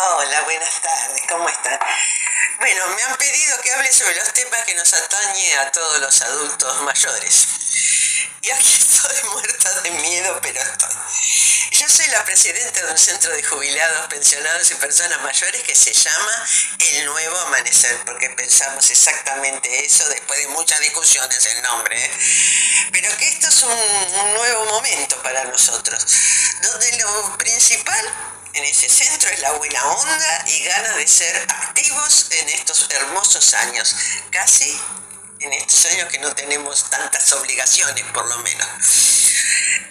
Hola, buenas tardes, ¿cómo están? Bueno, me han pedido que hable sobre los temas que nos atañe a todos los adultos mayores. Y aquí estoy muerta de miedo, pero estoy. Yo soy la presidenta de un centro de jubilados, pensionados y personas mayores que se llama El Nuevo Amanecer, porque pensamos exactamente eso después de muchas discusiones el nombre. ¿eh? Pero que esto es un, un nuevo momento para nosotros, donde lo principal en ese centro es la buena onda y ganas de ser activos en estos hermosos años, casi en estos años que no tenemos tantas obligaciones por lo menos.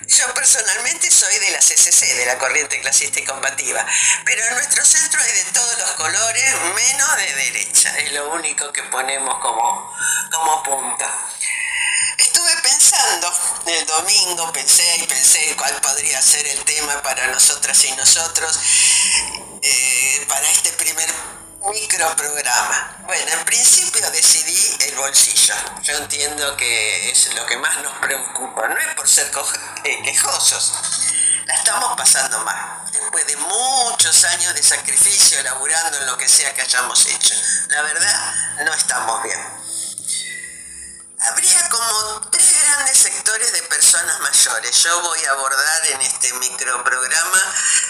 Yo personalmente soy de la CCC, de la Corriente Clasista y Combativa, pero en nuestro centro hay de todos los colores, menos de derecha, es lo único que ponemos como, como punta. El domingo, pensé y pensé cuál podría ser el tema para nosotras y nosotros eh, para este primer microprograma. Bueno, en principio decidí el bolsillo. Yo entiendo que es lo que más nos preocupa. No es por ser eh, quejosos. La estamos pasando mal. Después de muchos años de sacrificio, elaborando en lo que sea que hayamos hecho. La verdad, no estamos bien. Personas mayores. Yo voy a abordar en este microprograma,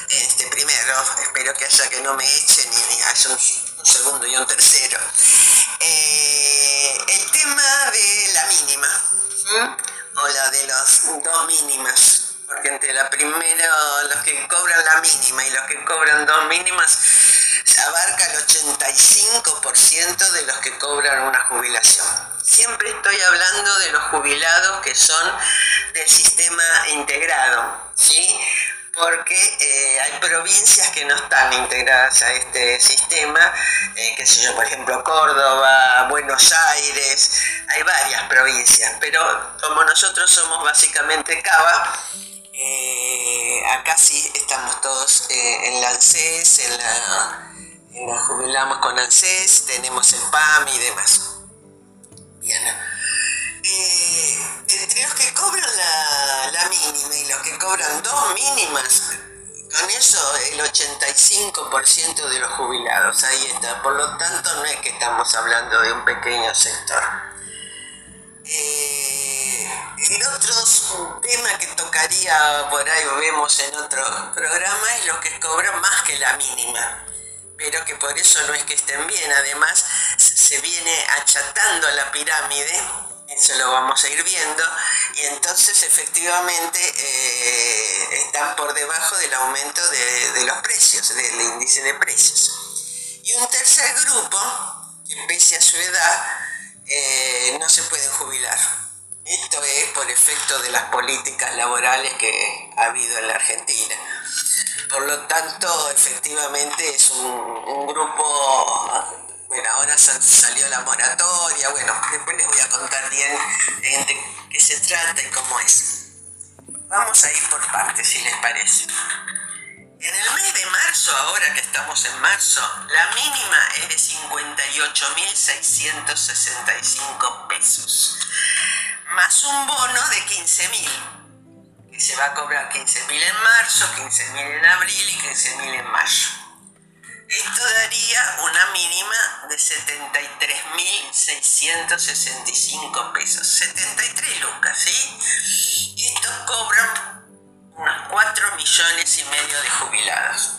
este primero, espero que haya que no me echen ni haya un, segundo y un tercero. Eh, el tema de la mínima, o la de los dos mínimas porque entre la primera, los que cobran la mínima y los que cobran dos mínimas, abarca el 85% de los que cobran una jubilación. Siempre estoy hablando de los jubilados que son del sistema integrado, ¿sí? porque eh, hay provincias que no están integradas a este sistema, eh, qué sé yo, por ejemplo, Córdoba, Buenos Aires, hay varias provincias, pero como nosotros somos básicamente Cava, eh, acá sí estamos todos eh, en la ANSES, en la, jubilamos con ANSES, tenemos el PAM y demás. Eh, entre los que cobran la, mínima y los que cobran dos mínimas, con eso el 85% de los jubilados, ahí está. Por lo tanto, no es que estamos hablando de un pequeño sector. El otro tema que tocaría, por ahí vemos en otro programa, es lo que cobran más que la mínima, pero que por eso no es que estén bien, además se viene achatando la pirámide, eso lo vamos a ir viendo, y entonces efectivamente eh, están por debajo del aumento de, los precios, del índice de precios. Y un tercer grupo, que pese a su edad, eh, no se pueden jubilar esto es por efecto de las políticas laborales que ha habido en la Argentina. Por lo tanto, efectivamente es un, grupo, bueno, ahora salió la moratoria, bueno, después les voy a contar bien de qué se trata y cómo es. Vamos a ir por partes, si les parece. En el mes de marzo, ahora que estamos en marzo, la mínima es de 58.665 pesos más un bono de 15.000, se va a cobrar 15.000 en marzo, 15.000 en abril y 15.000 en mayo. Esto daría una mínima de 73.665 pesos, 73 lucas, ¿sí? Estos cobran unos 4 millones y medio de jubilados.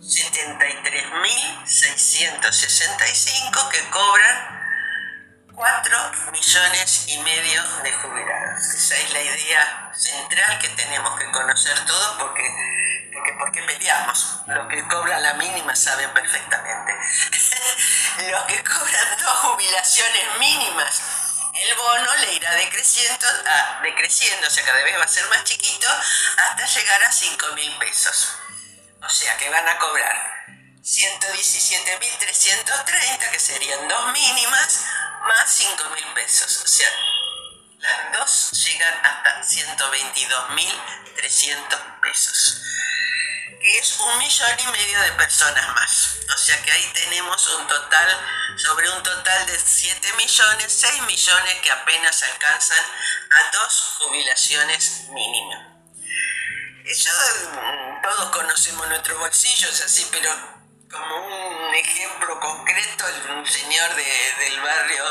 73.665 que cobran 4 millones y medio de jubilados. Esa es la idea central que tenemos que conocer todos porque, porque, porque peleamos. Los que cobran la mínima saben perfectamente. Los que cobran dos jubilaciones mínimas, el bono le irá decreciendo, a, decreciendo, o sea, cada vez va a ser más chiquito, hasta llegar a 5 mil pesos. O sea que van a cobrar 117.330, que serían dos mínimas, más 5 mil pesos. O sea, las dos llegan hasta 122.300 pesos. Que es un millón y medio de personas más. O sea que ahí tenemos un total, sobre un total de 7 millones, 6 millones que apenas alcanzan a dos jubilaciones mínimas. Mm, todos conocemos nuestros bolsillos así, pero como un ejemplo concreto, un señor del barrio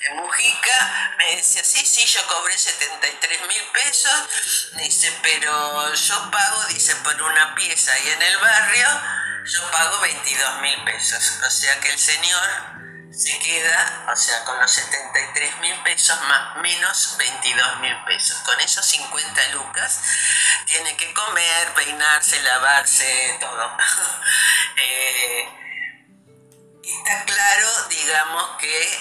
de Mujica me decía, sí, sí, yo cobré 73 mil pesos, dice, pero yo pago, dice, por una pieza ahí en el barrio, yo pago 22 mil pesos. O sea que el señor se queda, o sea, con los 73 mil pesos más menos 22 mil pesos. Con esos 50 lucas tiene que comer, peinarse, lavarse, todo. eh, está claro, digamos, que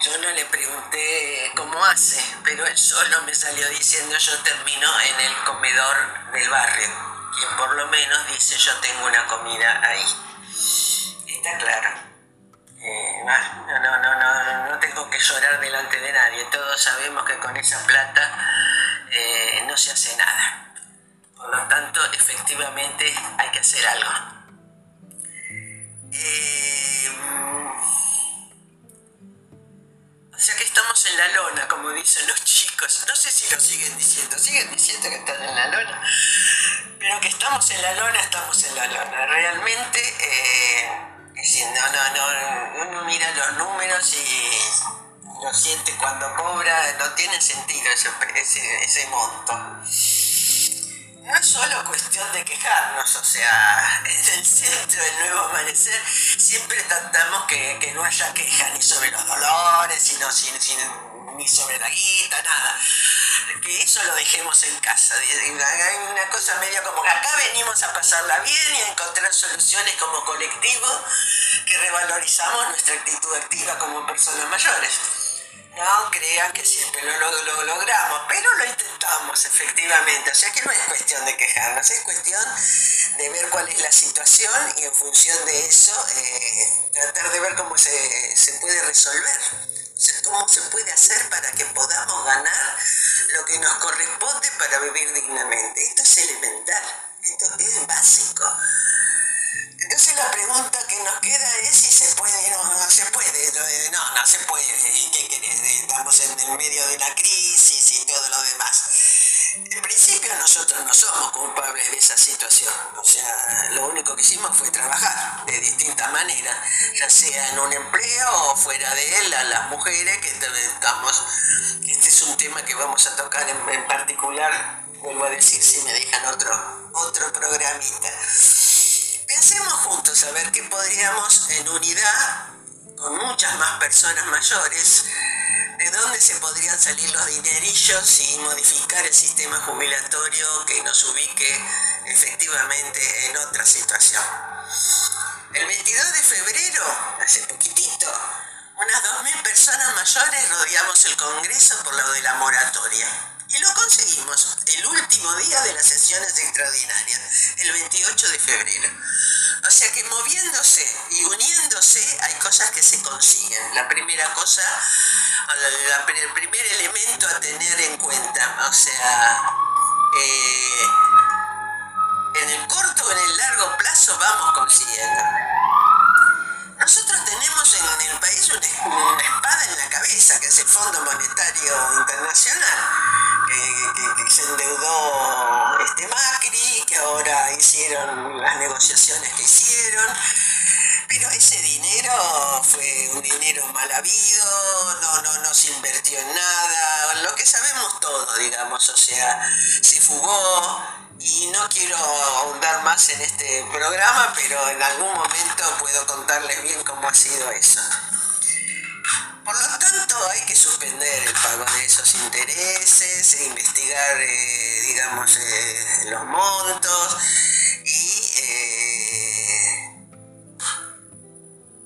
yo no le pregunté cómo hace, pero él solo me salió diciendo yo termino en el comedor del barrio, quien por lo menos dice yo tengo una comida ahí. Está claro. Eh, no, no, no, no, no tengo que llorar delante de nadie, todos sabemos que con esa plata eh, no se hace nada. Por lo tanto, efectivamente hay que hacer algo. Eh, o sea que estamos en la lona, como dicen los chicos. No sé si lo siguen diciendo, siguen diciendo que están en la lona. Pero que estamos en la lona, estamos en la lona. Realmente, eh, no, no, no, uno mira los números y lo siente cuando cobra, no tiene sentido ese, ese, ese monto no es solo cuestión de quejarnos, o sea, en el centro del nuevo amanecer siempre tratamos que, que no haya queja ni sobre los dolores, sino ni sobre la guita, nada. Que eso lo dejemos en casa. Hay una cosa media como que acá venimos a pasarla bien y a encontrar soluciones como colectivo que revalorizamos nuestra actitud activa como personas mayores. No crean que siempre lo, lo, logramos, pero lo intentamos efectivamente. O sea que no es cuestión de quejarnos, es cuestión de ver cuál es la situación y en función de eso eh, tratar de ver cómo se, se puede resolver. O sea, cómo se puede hacer para que podamos ganar lo que nos corresponde para vivir dignamente. Esto es elemental, esto es básico. Entonces la pregunta que nos queda es si se puede, no, no se puede, no, no se puede. Estamos en el medio de una crisis y todo lo demás. En principio nosotros no somos culpables de esa situación, o sea, lo único que hicimos fue trabajar de distintas maneras, ya sea en un empleo o fuera de él, a las mujeres que estamos, este es un tema que vamos a tocar en, en particular, vuelvo a decir si me dejan otro, otro programita. Pensemos juntos a ver qué podríamos en unidad, con muchas más personas mayores, de dónde se podrían salir los dinerillos y modificar el sistema jubilatorio que nos ubique efectivamente en otra situación. El 22 de febrero, hace poquitito, unas 2.000 personas mayores rodeamos el Congreso por lo de la moratoria. Y lo conseguimos el último día de las sesiones extraordinarias, el 28 de febrero. O sea que moviéndose y uniéndose hay cosas que se consiguen. La primera cosa, el primer elemento a tener en cuenta, o sea, eh, en el corto o en el largo plazo vamos consiguiendo. Nosotros tenemos en el país una, espada en la cabeza, que es el Fondo Monetario Internacional, se endeudó este Macri, que ahora hicieron las negociaciones que hicieron. Pero ese dinero fue un dinero mal habido, no, no, no se invirtió en nada, lo que sabemos todo, digamos, o sea, se fugó, y no quiero ahondar más en este programa, pero en algún momento puedo contarles bien cómo ha sido eso. Por lo tanto, hay que suspender el pago de esos intereses, e investigar, eh, digamos, eh, los montos y eh,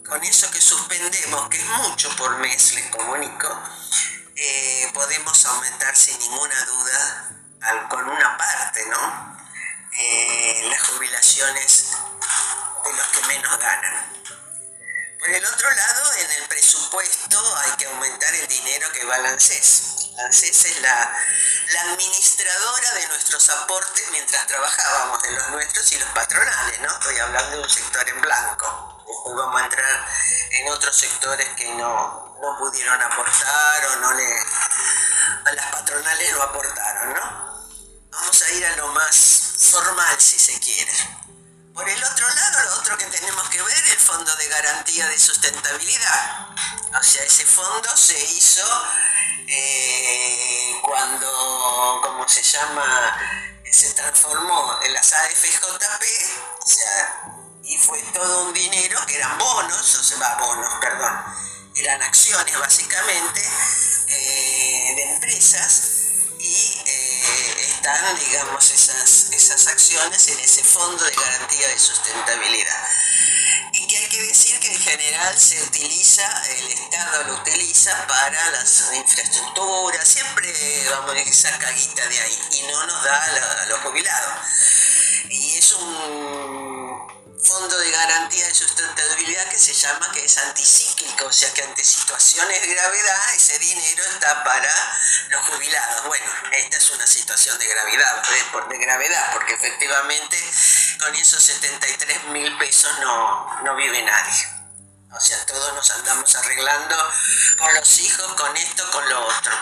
con eso que suspendemos, que es mucho por mes, les comunico, podemos aumentar sin ninguna duda con una parte, ¿no? Las jubilaciones de los que menos ganan. Por el otro lado, en el presupuesto hay que aumentar el dinero que va al ANSES. ANSES es la, administradora de nuestros aportes mientras trabajábamos, de los nuestros y los patronales, ¿no? Estoy hablando de un sector en blanco. Después vamos a entrar en otros sectores que no, no pudieron aportar o no le, a las patronales no aportaron, ¿no? Vamos a ir a lo más formal, si se quiere. Por el otro lado, lo otro que tenemos que ver, el Fondo de Garantía de Sustentabilidad. O sea, ese fondo se hizo eh, cuando, ¿cómo se llama? Se transformó en las AFJP, o sea, y fue todo un dinero que eran bonos, o sea, bonos, perdón, eran acciones básicamente eh, de empresas digamos, esas, esas acciones en ese fondo de garantía de sustentabilidad. Y que hay que decir que en general se utiliza, el Estado lo utiliza para las infraestructuras, siempre vamos a saca guita de ahí y no nos da a los jubilados. Y es un fondo de garantía de sustentabilidad que se llama, que es anticíclico, o sea que ante situaciones de gravedad ese dinero está para los jubilados. Bueno, esta es una situación de gravedad, de, gravedad, porque efectivamente con esos 73 mil pesos no, no vive nadie. O sea, todos nos andamos arreglando con los hijos, con esto, con lo otro.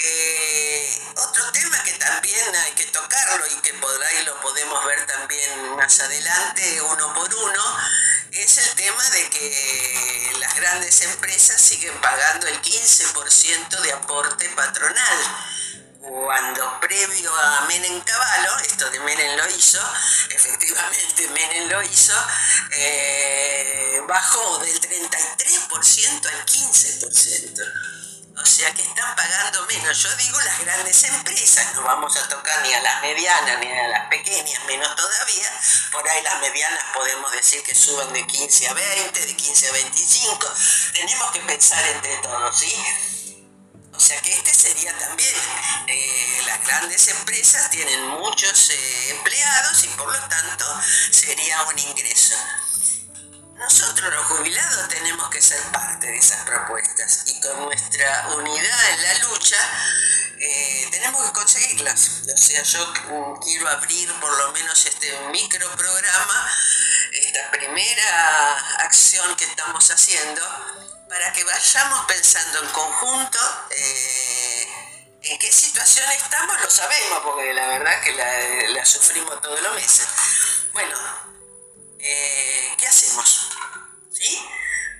Eh, otro tema que también hay que tocarlo y que por ahí lo podemos ver también más adelante, uno por uno, es el tema de que las grandes empresas siguen pagando el 15% de aporte patronal cuando previo a Menem Caballo, esto de Menem lo hizo, efectivamente Menem lo hizo, eh, bajó del 33% al 15%. O sea que están pagando menos. Yo digo las grandes empresas, no vamos a tocar ni a las medianas ni a las pequeñas, menos todavía. Por ahí las medianas podemos decir que suban de 15 a 20, de 15 a 25. Tenemos que pensar entre todos, ¿sí? O sea que este sería también, eh, las grandes empresas tienen muchos eh, empleados y por lo tanto sería un ingreso. Nosotros los jubilados tenemos que ser parte de esas propuestas y con nuestra unidad en la lucha eh, tenemos que conseguirlas. O sea, yo quiero abrir por lo menos este micro programa, esta primera acción que estamos haciendo, para que vayamos pensando en conjunto eh, en qué situación estamos, lo sabemos, porque la verdad que la, la sufrimos todos los meses. Bueno, eh, ¿qué hacemos?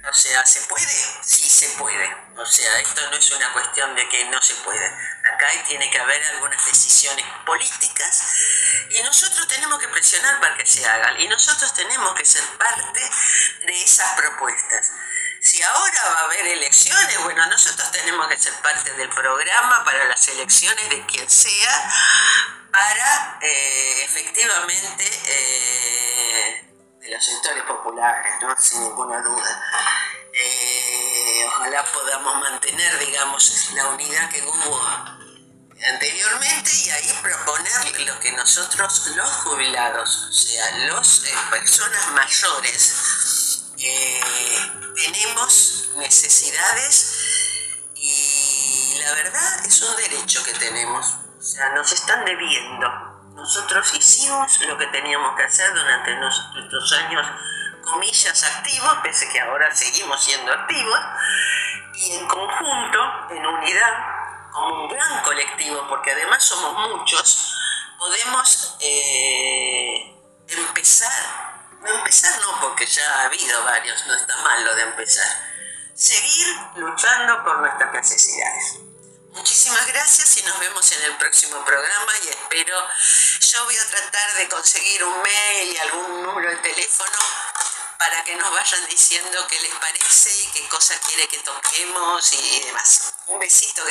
O sea, ¿se puede? Sí se puede. O sea, esto no es una cuestión de que no se puede. Acá tiene que haber algunas decisiones políticas y nosotros tenemos que presionar para que se hagan. Y nosotros tenemos que ser parte de esas propuestas. Si ahora va a haber elecciones, bueno, nosotros tenemos que ser parte del programa para las elecciones de quien sea, para eh, efectivamente... Eh, los sectores populares, ¿no? sin ninguna duda. Eh, ojalá podamos mantener, digamos, la unidad que hubo anteriormente y ahí proponer lo que nosotros, los jubilados, o sea, las eh, personas mayores, eh, tenemos necesidades y la verdad es un derecho que tenemos, o sea, nos están debiendo nosotros hicimos lo que teníamos que hacer durante nuestros años, comillas, activos, pese que ahora seguimos siendo activos, y en conjunto, en unidad, como un gran colectivo, porque además somos muchos, podemos eh, empezar, empezar no, porque ya ha habido varios, no está mal lo de empezar, seguir luchando por nuestras necesidades. Muchísimas gracias y nos vemos en el próximo programa y espero, yo voy a tratar de conseguir un mail y algún número de teléfono para que nos vayan diciendo qué les parece y qué cosa quiere que toquemos y demás. Un besito.